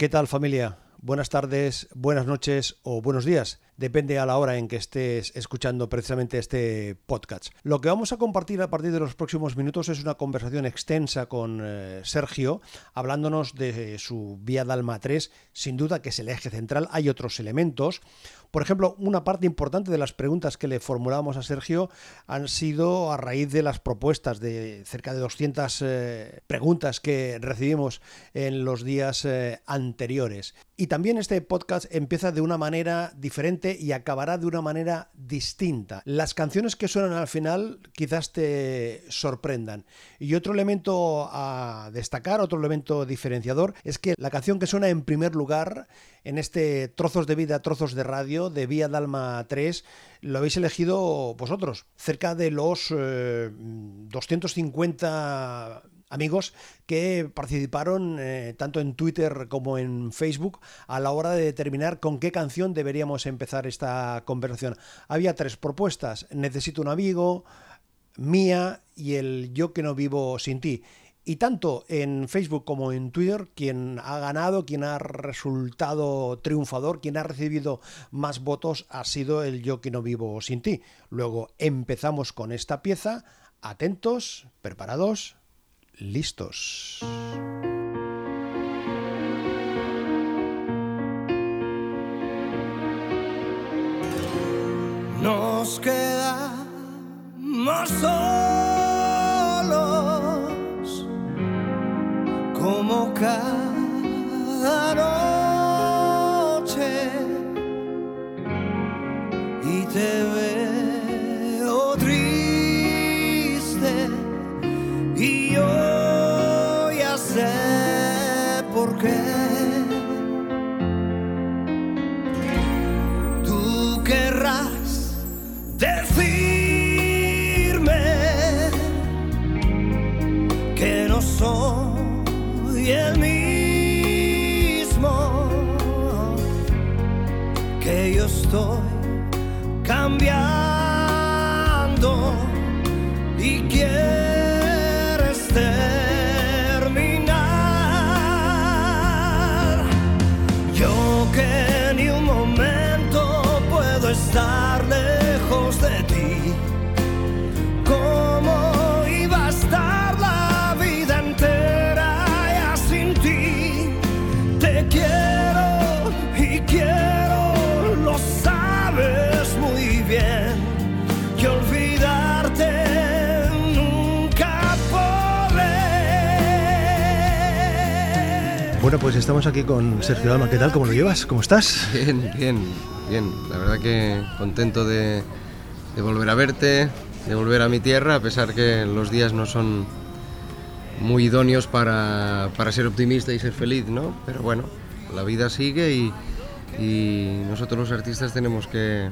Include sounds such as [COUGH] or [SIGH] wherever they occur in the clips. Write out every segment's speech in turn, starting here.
¿Qué tal familia? Buenas tardes, buenas noches o buenos días. Depende a la hora en que estés escuchando precisamente este podcast. Lo que vamos a compartir a partir de los próximos minutos es una conversación extensa con eh, Sergio, hablándonos de su Vía Dalma 3, sin duda que es el eje central. Hay otros elementos. Por ejemplo, una parte importante de las preguntas que le formulamos a Sergio han sido a raíz de las propuestas de cerca de 200 eh, preguntas que recibimos en los días eh, anteriores. Y también este podcast empieza de una manera diferente y acabará de una manera distinta. Las canciones que suenan al final quizás te sorprendan. Y otro elemento a destacar, otro elemento diferenciador, es que la canción que suena en primer lugar en este Trozos de Vida, Trozos de Radio de Vía Dalma 3 lo habéis elegido vosotros. Cerca de los 250 eh, amigos que participaron eh, tanto en Twitter como en Facebook a la hora de determinar con qué canción deberíamos empezar esta conversación. Había tres propuestas, Necesito un amigo, Mía y el Yo que no vivo sin ti. Y tanto en Facebook como en Twitter, quien ha ganado, quien ha resultado triunfador, quien ha recibido más votos ha sido el Yo que no vivo sin ti. Luego empezamos con esta pieza. Atentos, preparados, listos. Nos quedamos como cada noche y te veo qué. Tú querrás decirme que no soy el mismo que yo estoy cambiando y quieres Bueno, pues estamos aquí con Sergio Dalma. ¿Qué tal? ¿Cómo lo llevas? ¿Cómo estás? Bien, bien, bien. La verdad que contento de, volver a verte, de volver a mi tierra, a pesar que los días no son muy idóneos para, para ser optimista y ser feliz, ¿no? Pero bueno, la vida sigue y, y nosotros los artistas tenemos que,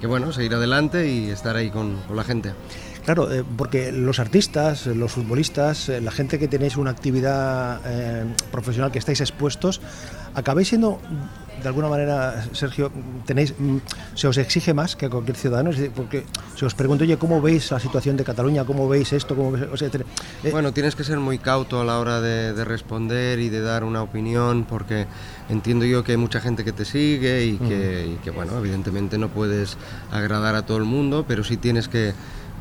que, bueno, seguir adelante y estar ahí con, con la gente. Claro, eh, porque los artistas, los futbolistas, eh, la gente que tenéis una actividad eh, profesional que estáis expuestos, acabáis siendo, de alguna manera, Sergio, tenéis, mm, se os exige más que a cualquier ciudadano, porque se os pregunto, oye, ¿cómo veis la situación de Cataluña? ¿Cómo veis esto? ¿Cómo veis? O sea, te- eh, Bueno, tienes que ser muy cauto a la hora de, de responder y de dar una opinión, porque entiendo yo que hay mucha gente que te sigue y que, y que, bueno, evidentemente no puedes agradar a todo el mundo, pero sí tienes que,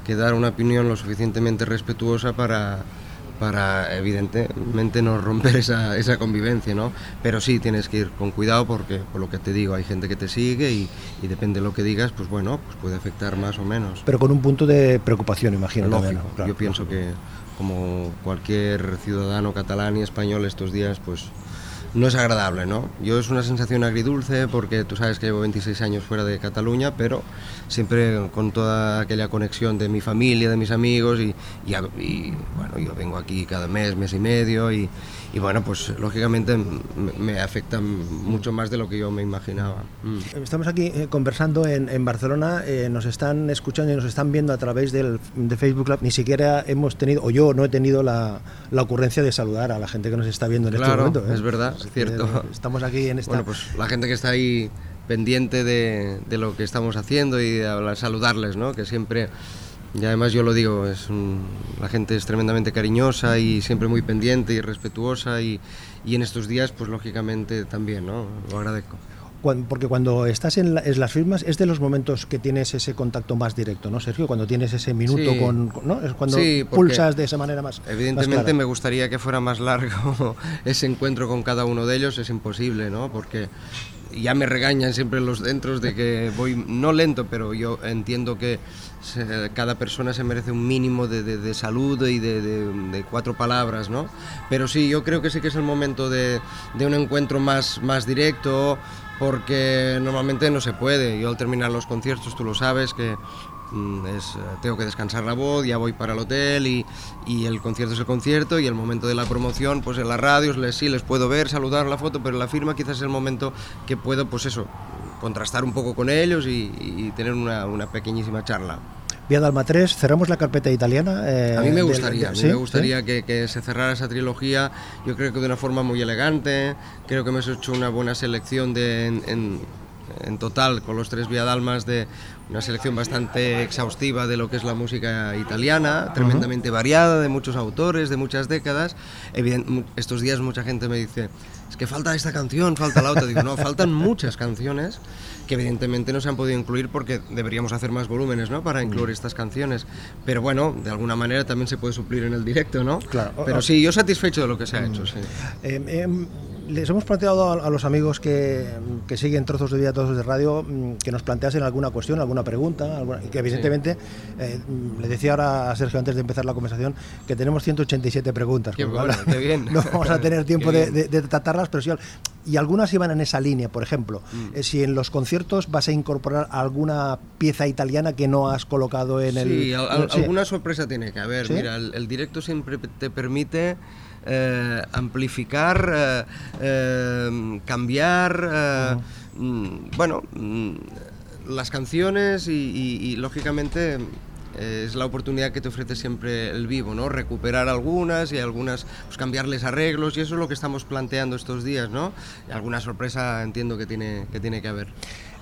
que dar una opinión lo suficientemente respetuosa para, para evidentemente no romper esa, esa convivencia, ¿no? Pero sí tienes que ir con cuidado porque, por lo que te digo, hay gente que te sigue y, y depende de lo que digas, pues bueno, pues puede afectar más o menos. pero con un punto de preocupación, imagino. Lógico. también, ¿no? Claro. Yo pienso que como cualquier ciudadano catalán y español estos días, pues no es agradable, ¿no? Yo es una sensación agridulce porque tú sabes que llevo 26 años fuera de Cataluña, pero siempre con toda aquella conexión de mi familia, de mis amigos y, y a- y, bueno, yo vengo aquí cada mes, mes y medio y, y bueno, pues lógicamente me, me afecta mucho más de lo que yo me imaginaba. Mm. Estamos aquí eh, conversando en, en Barcelona, eh, nos están escuchando y nos están viendo a través del, de Facebook Live. Ni siquiera hemos tenido, o yo no he tenido la, la ocurrencia de saludar a la gente que nos está viendo en este momento. ¿eh? es verdad, es cierto. Estamos aquí en esta... Bueno, pues la gente que está ahí pendiente de, de lo que estamos haciendo y de hablar- saludarles, ¿no? Que siempre Y además yo lo digo, es un- la gente es tremendamente cariñosa y siempre muy pendiente y respetuosa y, y en estos días pues lógicamente también, ¿no? Lo agradezco. Porque cuando estás en, la- en las firmas es de los momentos que tienes ese contacto más directo, ¿no, Sergio? Cuando tienes ese minuto Sí. con, ¿no? Es cuando Sí, pulsas de esa manera más. más Evidentemente clara. me gustaría que fuera más largo [LAUGHS] ese encuentro con cada uno de ellos, es imposible, ¿no? Porque ya me regañan siempre los dentros de que voy no lento, pero yo entiendo que se- cada persona se merece un mínimo de, de- de salud y de, de- de cuatro palabras, ¿no? Pero sí, yo creo que sí que es el momento de, de un encuentro más, más directo, porque normalmente no se puede. Yo al terminar los conciertos, tú lo sabes, que mm, tengo que descansar la voz, ya voy para el hotel y, el concierto es el concierto y el momento de la promoción, pues en las radios les, sí les puedo ver, saludar la foto, pero la firma quizás es el momento que puedo, pues eso, contrastar un poco con ellos y, tener una pequeñísima charla. Vía Dalma 3, cerramos la carpeta italiana. eh, A mí me gustaría, a mí me gustaría que, que se cerrara esa trilogía, yo creo que de una forma muy elegante, creo que hemos hecho una buena selección de, en, en- en total con los tres viadalmas de una selección bastante exhaustiva de lo que es la música italiana, tremendamente variada, de muchos autores, de muchas décadas. Evident- estos días mucha gente me dice, que falta esta canción, falta la otra. Digo, no, faltan muchas canciones que evidentemente no se han podido incluir porque deberíamos hacer más volúmenes ¿no? para incluir estas canciones. Pero bueno, de alguna manera también se puede suplir en el directo, ¿no? Claro. Pero sí, yo satisfecho de lo que se ha hecho, sí. Eh, em, les hemos planteado a, a los amigos que, que siguen trozos de vida, trozos de radio, mm, que nos planteasen alguna cuestión, alguna pregunta, alguna- que evidentemente, eh, mm, le decía ahora a Sergio antes de empezar la conversación, que tenemos 187 preguntas. Qué bueno, qué bien. [LAUGHS] No vamos a tener tiempo de, bien. de- de tratarlas, pero sí, y algunas iban en esa línea, por ejemplo, Mm. eh, si en los conciertos vas a incorporar alguna pieza italiana que no has colocado en el... Sí, al- al- Sí. alguna sorpresa tiene que haber. ¿Sí? Mira, el, el directo siempre te permite eh, amplificar, eh, eh, cambiar, mm, bueno, mm, las canciones y, y- y, lógicamente es la oportunidad que te ofrece siempre el vivo, ¿no? Recuperar algunas y algunas, pues cambiarles arreglos y eso es lo que estamos planteando estos días, ¿no? Y alguna sorpresa entiendo que tiene que, tiene que haber.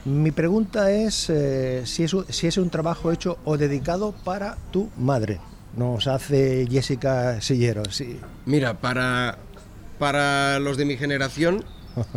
Mi pregunta es eh, si, es si es un trabajo hecho o dedicado para tu madre. Nos hace Jessica Sillero. Sí. Mira, para, para los de mi generación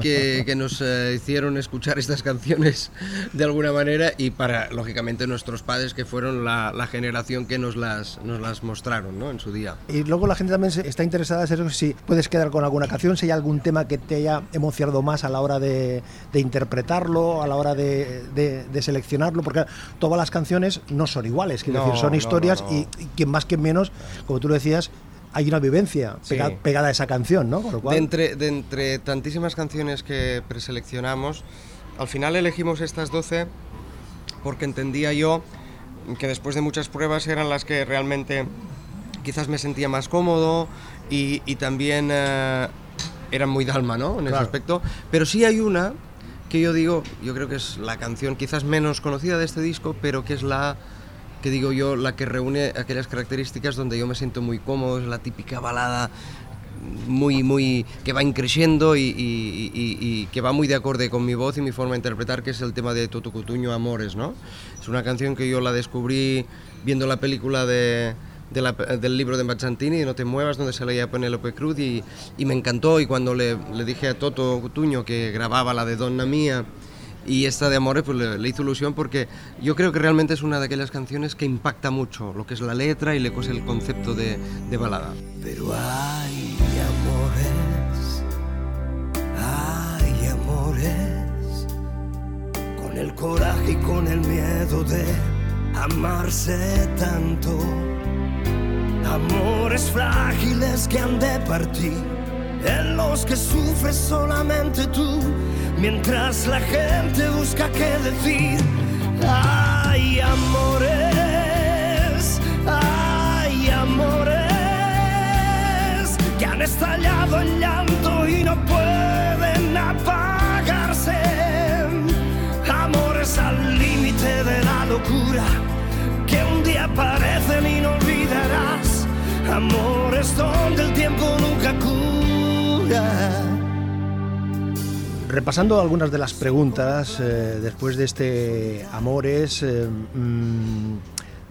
que, que nos eh, hicieron escuchar estas canciones de alguna manera y para, lógicamente, nuestros padres que fueron la, la generación que nos las, nos las mostraron ¿no? en su día. Y luego la gente también se- está interesada en si puedes quedar con alguna canción, si hay algún tema que te haya emocionado más a la hora de, de interpretarlo, a la hora de, de- de seleccionarlo, porque todas las canciones no son iguales, quiero No, decir, son no, historias no, no. Y, y quien más que menos, como tú lo decías, hay una vivencia Sí. pega- pegada a esa canción, ¿no? Con lo cual, De entre, de entre tantísimas canciones que preseleccionamos, al final elegimos estas 12 porque entendía yo que después de muchas pruebas eran las que realmente quizás me sentía más cómodo y, y también eh, eran muy dalma, ¿no? En ese Claro. aspecto. Pero sí hay una que yo digo, yo creo que es la canción quizás menos conocida de este disco, pero que es la que digo yo, la que reúne aquellas características donde yo me siento muy cómodo, es la típica balada muy, muy, que va increciendo y, y- y- y que va muy de acorde con mi voz y mi forma de interpretar, que es el tema de Toto Cutuño Amores, ¿no? Es una canción que yo la descubrí viendo la película de, de la- del libro de Mazzantini, No te muevas, donde se leía Penélope Cruz, y me encantó, y cuando le, le dije a Toto Cutuño que grababa la de Donna Mía, y esta de Amores pues le, le hizo ilusión porque yo creo que realmente es una de aquellas canciones que impacta mucho lo que es la letra y le cose el concepto de, de balada. Pero hay amores, hay amores, con el coraje y con el miedo de amarse tanto. Amores frágiles que han de partir, en los que sufres solamente tú, mientras la gente busca qué decir. Hay amores, hay amores que han estallado en llanto y no pueden apagarse. Amores al límite de la locura que un día aparecen y no olvidarás. Amores donde el tiempo nunca Repasando algunas de las preguntas eh, después de este Amores, eh, mm,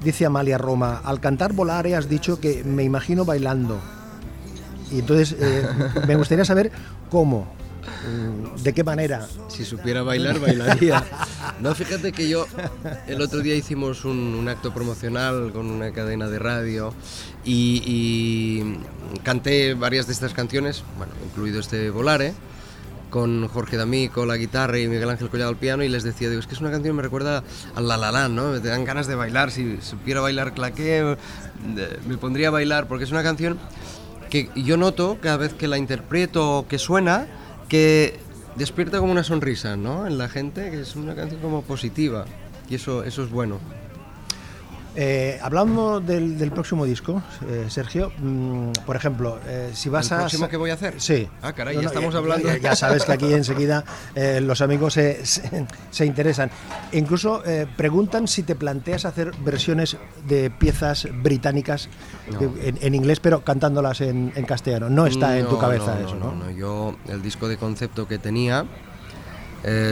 dice Amalia Roma, al cantar Volare has dicho que me imagino bailando. Y entonces eh, [LAUGHS] me gustaría saber cómo, mm, de qué manera. Si supiera bailar, bailaría. No, fíjate que yo el otro día hicimos un, un acto promocional con una cadena de radio y, y canté varias de estas canciones, bueno, incluido este Volare con Jorge D'Amico la guitarra y Miguel Ángel Collado al piano y les decía, digo, es que es una canción que me recuerda al La La Land, ¿no? Me dan ganas de bailar, si supiera bailar claqué, me pondría a bailar, porque es una canción que yo noto cada vez que la interpreto, que suena, que despierta como una sonrisa, ¿no? En la gente, que es una canción como positiva y eso, eso es bueno. Eh, hablando del, del próximo disco, eh, Sergio, mm, por ejemplo, eh, si vas ¿El a... próximo que voy a hacer? Sí. Ah, caray, No, ya estamos hablando. Ya, ya sabes que aquí enseguida eh, los amigos se, se- se interesan. E incluso preguntan si te planteas hacer versiones de piezas británicas de- en, en inglés, pero cantándolas en, en castellano. No está en tu cabeza no, eso, no, Yo, el disco de concepto que tenía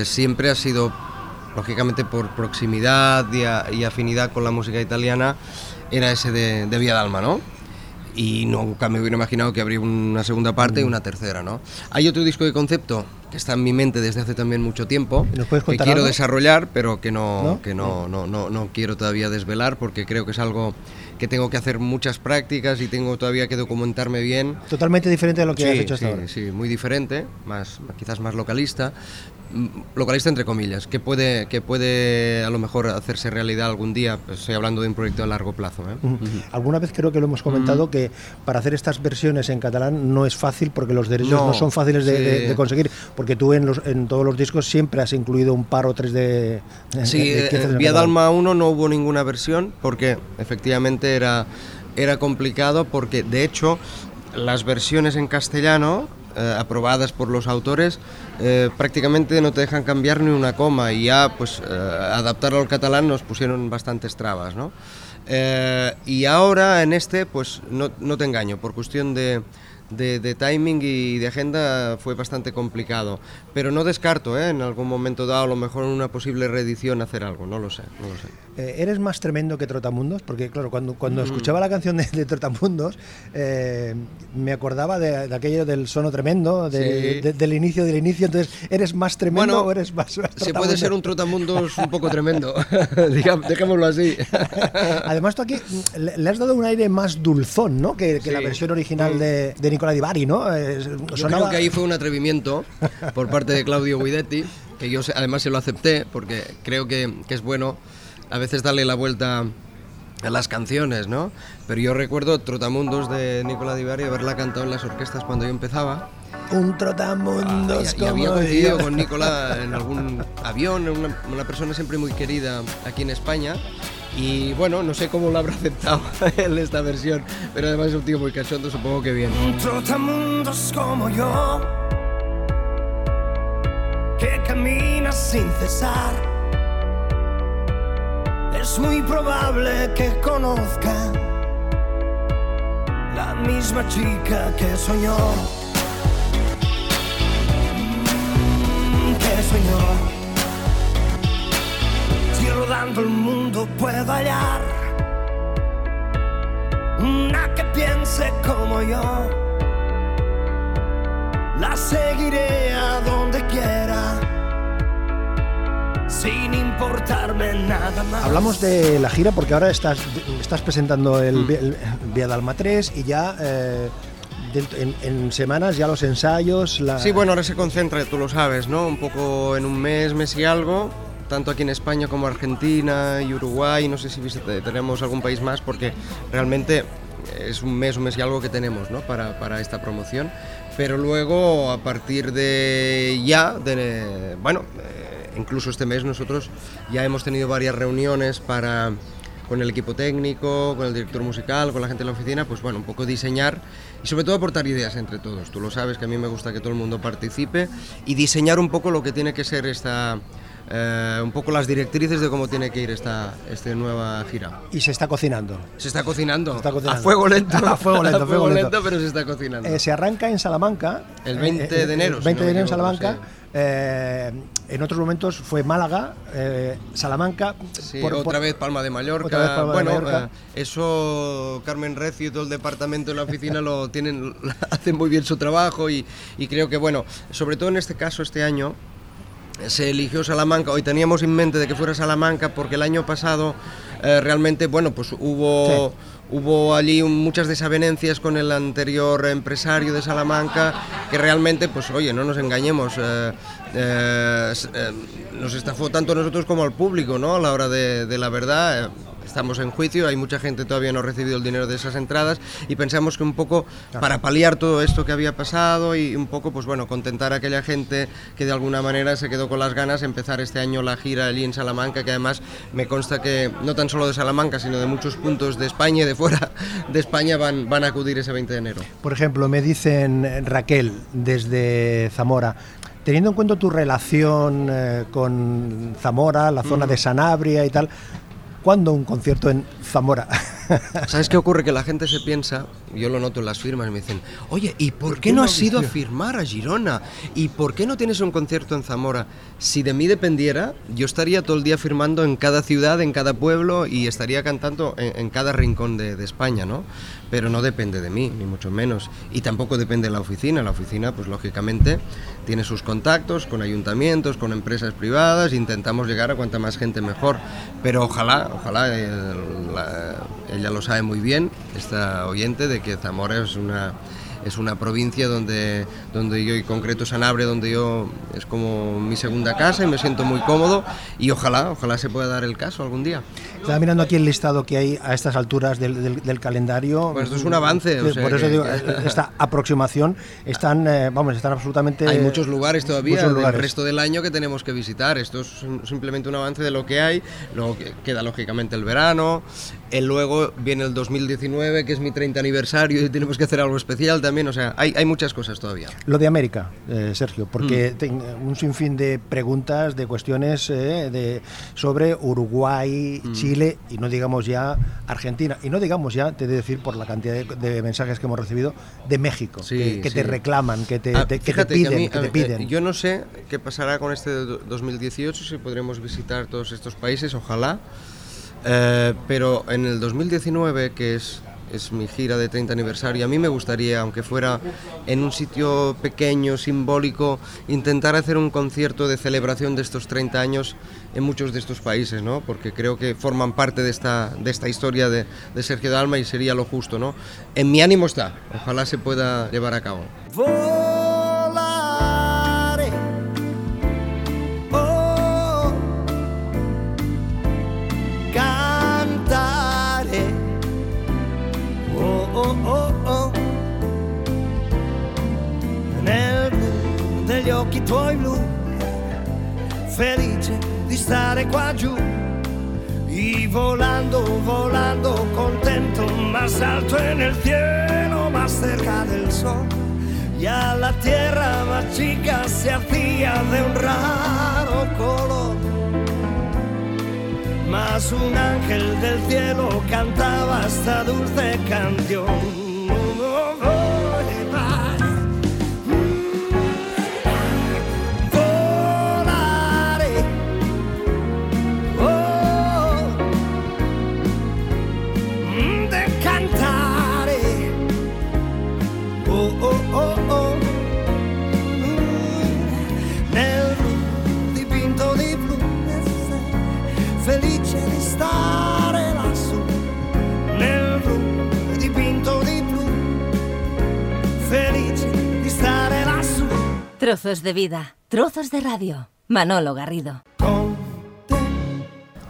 siempre ha sido, lógicamente por proximidad y, a- y afinidad con la música italiana, era ese de, de Vía Dalma, ¿no? Y nunca me hubiera imaginado que habría una segunda parte y una tercera, ¿no? Hay otro disco de concepto que está en mi mente desde hace también mucho tiempo, ¿Nos puedes que contar quiero algo? desarrollar, pero que no, ¿No? que no, no, no, no quiero todavía desvelar porque creo que es algo que tengo que hacer muchas prácticas y tengo todavía que documentarme bien Totalmente diferente de lo que sí, has hecho hasta sí, ahora. sí, muy diferente, más, quizás más localista, mm, localista entre comillas, que puede, que puede a lo mejor hacerse realidad algún día, pues estoy hablando de un proyecto a largo plazo. ¿eh? Ujú. Alguna vez creo que lo hemos comentado que para hacer estas versiones en catalán no es fácil porque los derechos no, No, son fáciles de, sí. de- de conseguir, porque tú en, los, en todos los discos siempre has incluido un par o tres de... Sí, de eh, Vía. Dalma 1 no hubo ninguna versión porque efectivamente era, era complicado porque de hecho las versiones en castellano eh, aprobadas por los autores eh, prácticamente no te dejan cambiar ni una coma y ya pues eh, adaptarlo al catalán nos pusieron bastantes trabas, ¿no? Eh, y ahora en este pues no, no te engaño, por cuestión de, de, de timing y de agenda fue bastante complicado. Pero no descarto, ¿eh? en algún momento dado, a lo mejor en una posible reedición, hacer algo, no lo sé. No lo sé. Eh, ¿Eres más tremendo que Trotamundos? Porque, claro, cuando, cuando escuchaba la canción de, de Trotamundos, eh, me acordaba de, de aquello del sono tremendo, Sí. de- del inicio del inicio. Entonces, ¿eres más tremendo Bueno, o eres más, más Se puede ser un Trotamundos? un poco tremendo, [LAUGHS] [LAUGHS] dejémoslo así. Además, tú aquí mm, le, le has dado un aire más dulzón, ¿no? Que, que la Sí. versión original de, de Nicola Di Bari, ¿no? Eh, Yo sonaba- creo que ahí fue un atrevimiento por parte de Claudio Guidetti, que yo además se lo acepté, porque creo que, que es bueno a veces darle la vuelta a las canciones, ¿no? Pero yo recuerdo Trotamundos de Nicola Di Bari, haberla cantado en las orquestas cuando yo empezaba. Un Trotamundos y, y había coincidido con Nicola en algún avión, una, una persona siempre muy querida aquí en España. Y bueno, no sé cómo lo habrá aceptado [LAUGHS] él esta versión, pero además es un tío muy cachondo, supongo que bien. Un trotamundos como yo que camina sin cesar. Es muy probable que conozca la misma chica que soñó. Que soñó. Rodando el mundo puedo hallar una que piense como yo. La seguiré a donde quiera, sin importarme nada más. Hablamos de la gira porque ahora estás, estás presentando el, Mm. El Vía Dalma 3 y ya eh, dentro- en, en semanas ya los ensayos. La... Sí, bueno, ahora se concentra, tú lo sabes, ¿no? Un poco en un mes, mes y algo, tanto aquí en España como Argentina y Uruguay, no sé si tenemos algún país más, porque realmente es un mes, un mes y algo que tenemos, ¿no? Para, para esta promoción. Pero luego, a partir de ya, de, bueno, eh, incluso este mes nosotros ya hemos tenido varias reuniones para con el equipo técnico, con el director musical, con la gente de la oficina, pues bueno, un poco diseñar y sobre todo aportar ideas entre todos. Tú lo sabes que a mí me gusta que todo el mundo participe y diseñar un poco lo que tiene que ser esta, eh, un poco las directrices de cómo tiene que ir esta, esta nueva gira. Y se está cocinando. Se está cocinando, Se está cocinando. a fuego lento, [LAUGHS] A fuego lento, [LAUGHS] a fuego fuego lento. lento, pero se está cocinando. Eh, se arranca en Salamanca. El 20 eh, de enero, El si 20 no de enero en Salamanca. eh, en otros momentos fue Málaga, eh, Salamanca. Sí, otra vez Palma de Mallorca. bueno, eh, eso Carmen Recio y todo el departamento de la oficina lo tienen, [LAUGHS] hacen muy bien su trabajo y, y creo que, bueno, sobre todo en este caso, este año, se eligió Salamanca, hoy teníamos en mente de que fuera Salamanca porque el año pasado eh, realmente, bueno, pues hubo, hubo allí muchas desavenencias con el anterior empresario de Salamanca que realmente, pues oye, no nos engañemos, eh, eh, nos estafó tanto a nosotros como al público, ¿no? A la hora de, de la verdad estamos en juicio, hay mucha gente todavía no ha recibido el dinero de esas entradas y pensamos que un poco para paliar todo esto que había pasado y un poco, pues bueno, contentar a aquella gente que de alguna manera se quedó con las ganas de empezar este año la gira allí en Salamanca, que además me consta que no tan solo de Salamanca, sino de muchos puntos de España y de fuera de España van, van a acudir ese 20 de enero. Por ejemplo, me dicen Raquel desde Zamora, teniendo en cuenta tu relación eh, con Zamora, la zona de Sanabria y tal, ¿Cuándo un concierto en Zamora? [LAUGHS] ¿Sabes qué ocurre? Que la gente se piensa, yo lo noto en las firmas, me dicen, oye, ¿y por qué no has ido a firmar a Girona? ¿Y por qué no tienes un concierto en Zamora? Si de mí dependiera, yo estaría todo el día firmando en cada ciudad, en cada pueblo y estaría cantando en, cada rincón de, de España, ¿no? pero no depende de mí, ni mucho menos. Y tampoco depende de la oficina. La oficina, pues lógicamente, tiene sus contactos con ayuntamientos, con empresas privadas, intentamos llegar a cuanta más gente mejor. Pero ojalá, ojalá, ella lo sabe muy bien, esta oyente, de que Zamora es una es una provincia donde, donde yo, y concreto Sanabria, donde yo es como mi segunda casa y me siento muy cómodo y ojalá, ojalá se pueda dar el caso algún día. Estaba mirando aquí el listado que hay a estas alturas del, del, calendario. Pues esto es un avance. por eso digo, [LAUGHS] esta aproximación están, eh, vamos, están absolutamente... Hay muchos lugares todavía el del resto del año que tenemos que visitar. Esto es simplemente un avance de lo que hay. Luego queda lógicamente el verano. El luego viene el 2019, que es mi 30 aniversario y tenemos que hacer algo especial también. O sea, hay, hay muchas cosas todavía. Lo de América, eh, Sergio, porque mm. tengo un sinfín de preguntas, de cuestiones eh, de, sobre Uruguay, mm. Chile y no digamos ya Argentina. Y no digamos ya, te he de decir, por la cantidad de, mensajes que hemos recibido, de México, que, te reclaman, que te, ah, que te piden. Que, te piden. yo no sé qué pasará con este 2018, si podremos visitar todos estos países, ojalá. Eh, pero en el 2019, que es, es mi gira de 30 aniversario, a mí me gustaría, aunque fuera en un sitio pequeño, simbólico, intentar hacer un concierto de celebración de estos 30 años en muchos de estos países, ¿no? porque creo que forman parte de esta, de esta historia de, de Sergio Dalma y sería lo justo. ¿no? En mi ánimo está, ojalá se pueda llevar a cabo. Tuoi blu, felice di stare qua giù. Y volando, volando, contento, más alto en el cielo, más cerca del sol. Ya la tierra más chica se hacía de un raro color. Más un ángel del cielo cantaba esta dulce canción. Trozos de vida, trozos de radio. Manolo Garrido.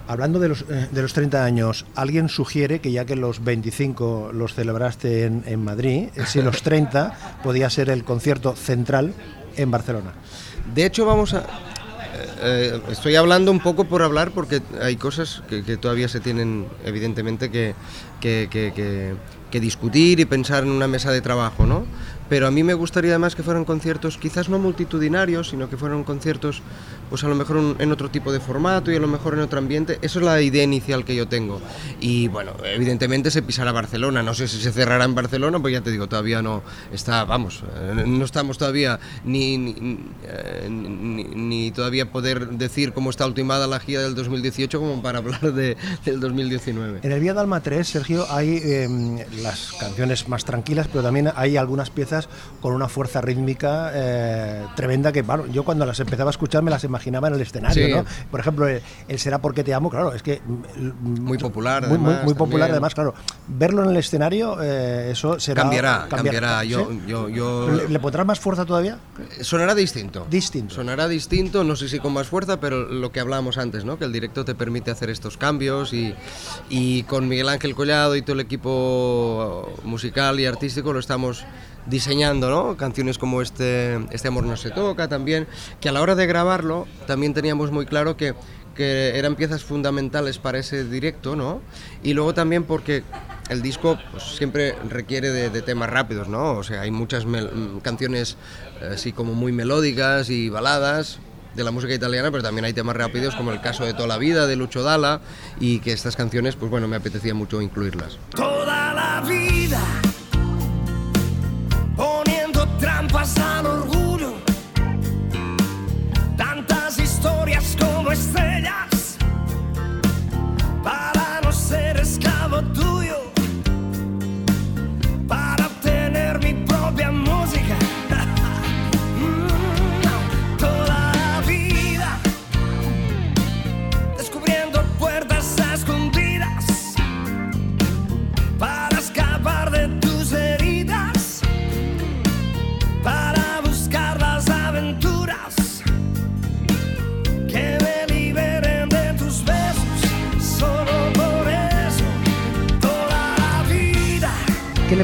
Hablando de los, eh, de los 30 años, alguien sugiere que ya que los 25 los celebraste en, en Madrid, eh, si los 30 podía ser el concierto central en Barcelona. De hecho, vamos a, eh, estoy hablando un poco por hablar porque hay cosas que, todavía se tienen evidentemente que, que, que discutir y pensar en una mesa de trabajo, ¿no? Pero a mí me gustaría además que fueran conciertos quizás no multitudinarios, sino que fueran conciertos pues a lo mejor en otro tipo de formato y a lo mejor en otro ambiente. Eso es la idea inicial que yo tengo. Y bueno, evidentemente se pisará Barcelona. No sé si se cerrará en Barcelona, pues ya te digo, todavía no está, vamos, eh, no estamos todavía ni, ni, eh, todavía poder decir cómo está ultimada la gira del 2018 como para hablar de, del 2019. En el Vía Dalma 3, Sergio, hay em, las canciones más tranquilas, pero también hay algunas piezas con una fuerza rítmica eh, tremenda que, bueno, yo cuando las empezaba a escuchar me las imaginaba en el escenario, ¿no? Por ejemplo, el, Será porque te amo, claro, es que... Mm, muy popular, Muy, muy, popular, además, claro. Verlo en el escenario, eh, eso será... Cambiará, cambiará. Yo, yo, yo... ¿Le, pondrá más fuerza todavía? Sonará distinto. Distinto. Sonará distinto, no sé si con más fuerza, pero lo que hablábamos antes, ¿no? Que el directo te permite hacer estos cambios y, y con Miguel Ángel Y todo el equipo musical y artístico lo estamos diseñando ¿no? canciones como este, este Amor no se toca también, que a la hora de grabarlo también teníamos muy claro que, que eran piezas fundamentales para ese directo, ¿no? Y luego también porque el disco pues, siempre requiere de, temas rápidos, ¿no? O sea, hay muchas canciones eh, así como muy melódicas y baladas, de la música italiana, pero también hay temas rápidos como el caso de Toda la Vida de Lucho Dalla y que estas canciones, pues bueno, me apetecía mucho incluirlas. Toda la vida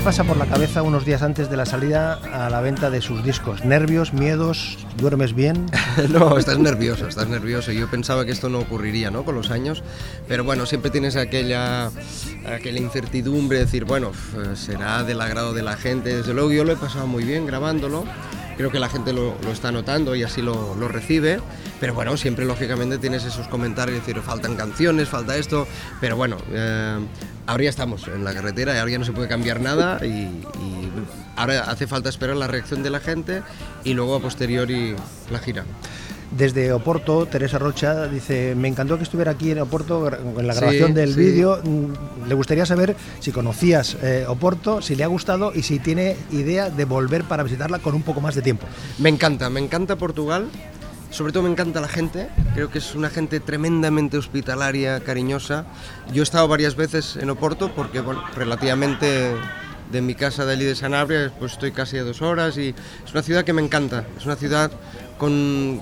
pasa por la cabeza unos días antes de la salida a la venta de sus discos? ¿Nervios, miedos? ¿Duermes bien? [LAUGHS] no, estás nervioso, estás nervioso. Yo pensaba que esto no ocurriría ¿no? con los años, pero bueno, siempre tienes aquella, aquella incertidumbre de decir, bueno, será del agrado de la gente. Desde luego yo lo he pasado muy bien grabándolo creo que la gente lo, está notando y así lo, recibe. Pero bueno, siempre lógicamente tienes esos comentarios, decir, faltan canciones, falta esto. Pero bueno, eh, ahora ya estamos en la carretera y ahora ya no se puede cambiar nada y, ahora hace falta esperar la reacción de la gente y luego a posteriori la gira. Desde Oporto, Teresa Rocha dice, me encantó que estuviera aquí en Oporto en la grabación del vídeo. Mm, le gustaría saber si conocías eh, Oporto, si le ha gustado y si tiene idea de volver para visitarla con un poco más de tiempo. Me encanta, me encanta Portugal. Sobre todo me encanta la gente, creo que es una gente tremendamente hospitalaria, cariñosa. Yo he estado varias veces en Oporto porque bueno, relativamente de mi casa de allí de Sanabria pues estoy casi a dos horas y es una ciudad que me encanta. Es una ciudad con,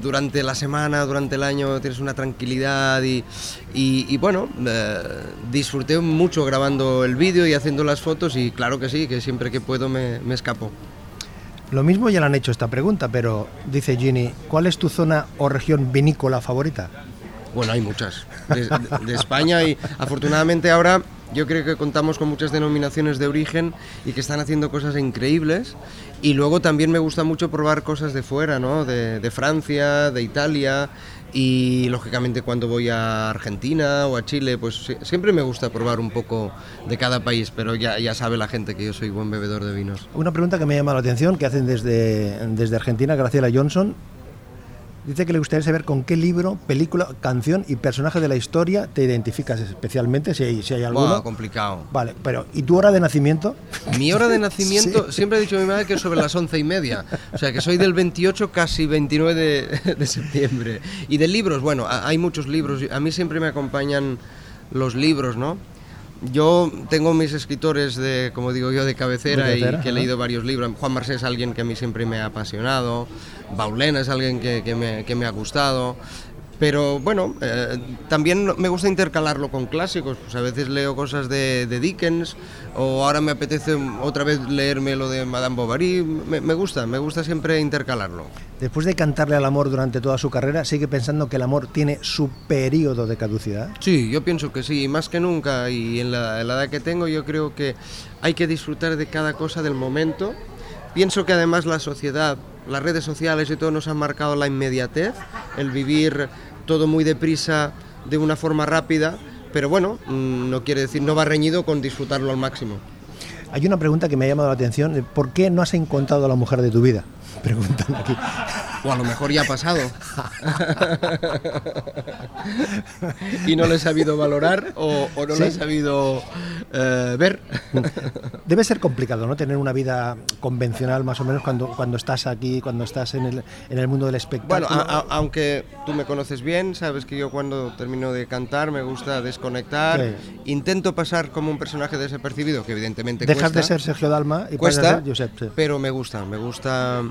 durante la semana, durante el año tienes una tranquilidad y, y, bueno, eh, disfruté mucho grabando el vídeo y haciendo las fotos y claro que sí, que siempre que puedo me, me escapo. Lo mismo ya le han hecho esta pregunta, pero dice Ginny, ¿cuál es tu zona o región vinícola favorita? Bueno, hay muchas. de España y afortunadamente ahora yo creo que contamos con muchas denominaciones de origen y que están haciendo cosas increíbles. Y luego también me gusta mucho probar cosas de fuera, ¿no? De, Francia, de Italia. Y lógicamente cuando voy a Argentina o a Chile, pues siempre me gusta probar un poco de cada país, pero ya, ya sabe la gente que yo soy buen bebedor de vinos. Una pregunta que me llama la atención, que hacen desde, desde Argentina, Graciela Johnson, Dice que le gustaría saber con qué libro, película, canción y personaje de la historia te identificas especialmente, si hay, si hay alguno. complicado. Vale, pero ¿y tu hora de nacimiento? Mi hora de [LAUGHS] nacimiento, siempre he dicho a mi madre que es sobre las once y media. O sea, que soy del 28, casi 29 de, de septiembre. Y de libros, bueno, hay muchos libros. A mí siempre me acompañan los libros, ¿no? Yo tengo mis escritores de, como digo yo, de cabecera, y que he leído varios libros. Juan Marsé es alguien que a mí siempre me ha apasionado. Baulena es alguien que, me, ha gustado. Pero bueno, eh, también me gusta intercalarlo con clásicos. Pues a veces leo cosas de, de, Dickens o ahora me apetece otra vez leerme lo de Madame Bovary. Me, me, gusta, me gusta siempre intercalarlo. Después de cantarle al amor durante toda su carrera, ¿sigue pensando que el amor tiene su periodo de caducidad? Sí, yo pienso que sí, más que nunca. Y en la, en la edad que tengo yo creo que hay que disfrutar de cada cosa del momento. Pienso que además la sociedad, las redes sociales y todo nos han marcado la inmediatez, el vivir todo muy deprisa, de una forma rápida, pero bueno, mm, no quiere decir, no va reñido con disfrutarlo al máximo. Hay una pregunta que me ha llamado la atención, ¿por qué no has encontrado a la mujer de tu vida? [LAUGHS] Preguntan aquí. O a lo mejor ya ha pasado. y no le he sabido valorar o, o no ¿Sí? le he sabido eh, ver. Debe ser complicado, ¿no? Tener una vida convencional más o menos cuando, cuando estás aquí, cuando estás en el, en el mundo del Bueno, espectáculo. a- a- aunque tú me conoces bien, sabes que yo cuando termino de cantar me gusta desconectar. Sí. Intento pasar como un personaje desapercibido, que evidentemente Dejas cuesta. de ser Sergio Dalma y cuesta, ser Josep. sí. pero me gusta, me gusta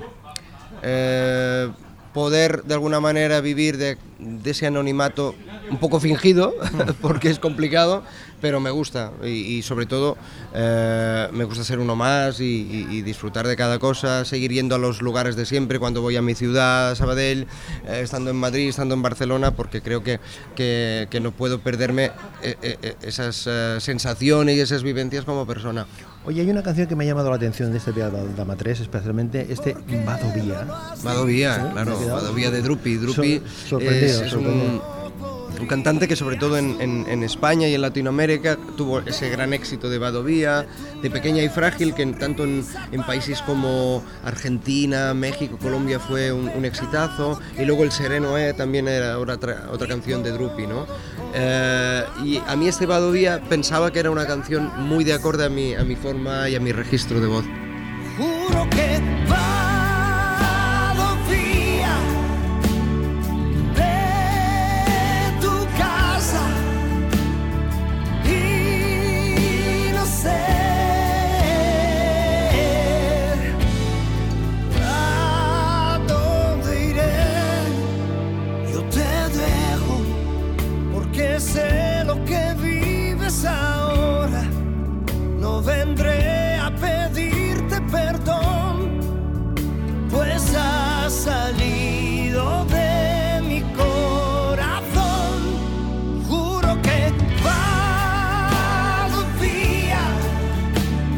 eh, poder de alguna manera vivir de, de ese anonimato un poco fingido, [LAUGHS] porque es complicado, pero me gusta y, y sobre todo eh, me gusta ser uno más y, y- y disfrutar de cada cosa, seguir yendo a los lugares de siempre cuando voy a mi ciudad, a Sabadell, eh, estando en Madrid, estando en Barcelona, porque creo que, que- que no puedo perderme eh, esas sensaciones y esas vivencias como persona. Oye, hay una canción que me ha llamado la atención de este Dama 3, especialmente este Vado Vía. Madovía, Sí, claro, Madovía de Drupi. Drupi sorprendido, es, es sorprendido. un, un cantante que sobre todo en, España y en Latinoamérica tuvo ese gran éxito de Badovía, de Pequeña y Frágil, que tanto en, países como Argentina, México, Colombia fue un, un exitazo, y luego El Sereno E también era otra, otra canción de Drupi, ¿no? Eh, y a mí este Badovía pensaba que era una canción muy de acorde a mi, a mi forma y a mi registro de voz. Juro que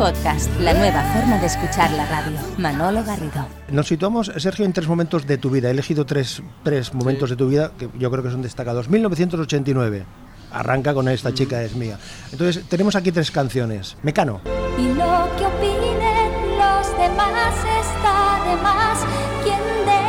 Podcast, la nueva forma de escuchar la radio. Manolo Garrido. Nos situamos, Sergio, en tres momentos de tu vida. He elegido tres, tres momentos de tu vida que yo creo que son destacados. 1989. Arranca con esta chica es mía. Entonces, tenemos aquí tres canciones. Mecano. Y lo que opinen los demás está de más. Quien detiene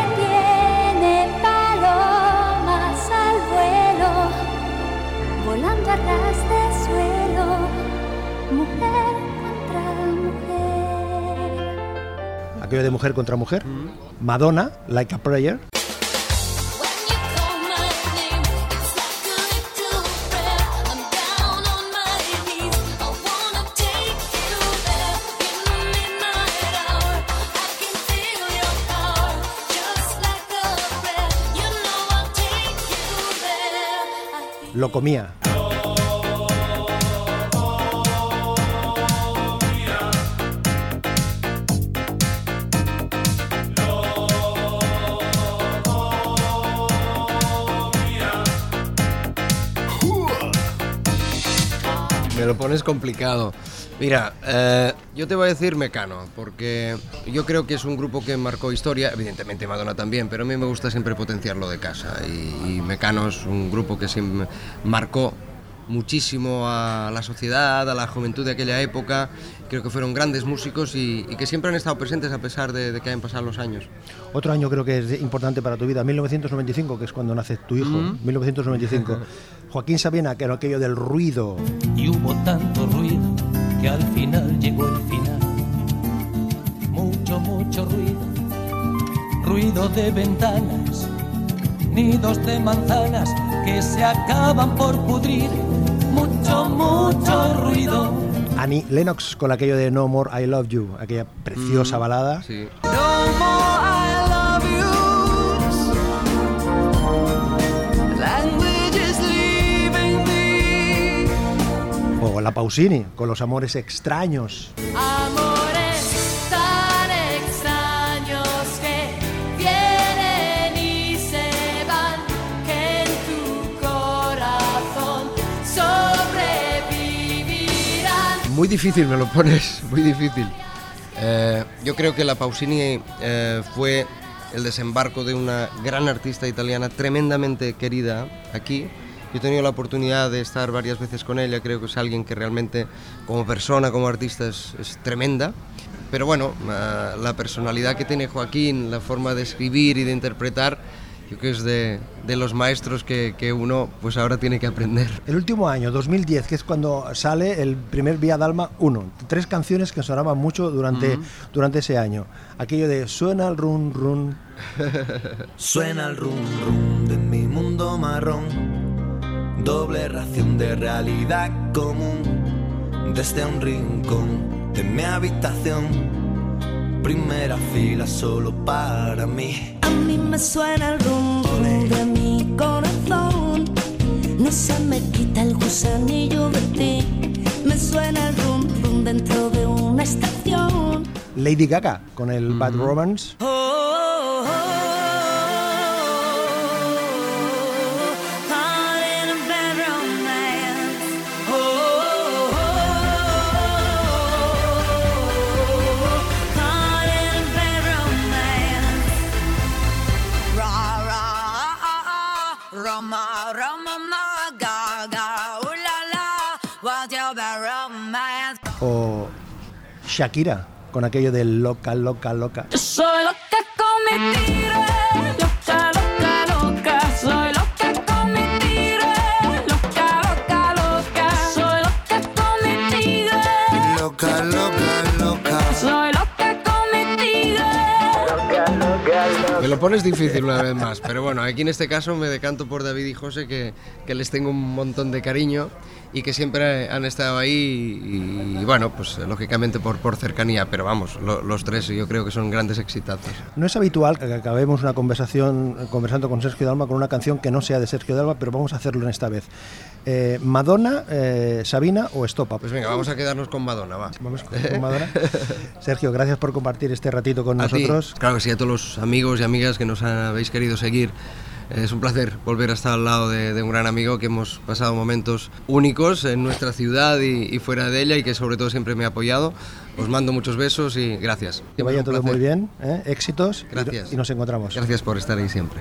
Aquello de mujer contra mujer. Madonna, Like a Prayer. When you Me lo pones complicado. Mira, eh, yo te voy a decir Mecano, porque yo creo que es un grupo que marcó historia, evidentemente Madonna también, pero a mí me gusta siempre potenciarlo de casa. Y, y Mecano es un grupo que siempre marcó muchísimo a la sociedad, a la juventud de aquella época. Creo que fueron grandes músicos y, y que siempre han estado presentes a pesar de, de que hayan pasado los años. Otro año creo que es importante para tu vida, 1995, que es cuando nace tu hijo. 1995. [LAUGHS] Joaquín Sabina, que era aquello del ruido. y hubo tanto ruido que al final llegó el final. Mucho, mucho ruido, ruido de ventanas, nidos de manzanas que se acaban por pudrir mucho, mucho ruido. Annie Lennox con aquello de No More I Love You, aquella preciosa mm, balada. Sí. No more I love you. O la Pausini, con los amores extraños. Muy difícil me lo pones, [LAUGHS] muy difícil. Eh, yo creo que la Pausini eh, fue el desembarco de una gran artista italiana tremendamente querida aquí. Yo he tenido la oportunidad de estar varias veces con ella, creo que es alguien que realmente como persona, como artista es, es tremenda. Pero bueno, eh, la personalidad que tiene Joaquín, la forma de escribir y de interpretar, yo creo que es de, de los maestros que, que uno pues ahora tiene que aprender. El último año, 2010, que es cuando sale el primer Vía Dalma 1. Tres canciones que sonaban mucho durante, durante ese año. Aquello de suena el run run. [LAUGHS] Suena el rum rum de mi mundo marrón. Doble ración de realidad común. Desde un rincón de mi habitación. Primera fila solo para mí. A mí me suena el rum rum de mi corazón. No se me quita el gusanillo de ti. Me suena el rum rum dentro de una estación. Lady Gaga con el Bad Romance. Oh, oh, Shakira con aquello de loca, loca, loca. Yo soy loca con pones difícil una vez más, pero bueno, aquí en este caso me decanto por David y José, que, que les tengo un montón de cariño y que siempre han estado ahí y, y bueno, pues lógicamente por, por cercanía, pero vamos, lo- los tres yo creo que son grandes exitazos. No es habitual que acabemos una conversación conversando con Sergio Dalma con una canción que no sea de Sergio Dalma, pero vamos a hacerlo en esta vez. Eh, Madonna, eh, Sabina o Estopa. Pues venga, vamos a quedarnos con Madonna, va. Vamos con con Madonna. [LAUGHS] Sergio, gracias por compartir este ratito con A nosotros. Claro que sí, a todos los amigos y amigas que nos habéis querido seguir. Es un placer volver a estar al lado de, de un gran amigo que hemos pasado momentos únicos en nuestra ciudad y, y fuera de ella y que sobre todo siempre me ha apoyado. Os mando muchos besos y gracias. Que vaya todo muy bien, ¿eh? éxitos y- Gracias. y nos encontramos. Gracias por estar ahí siempre.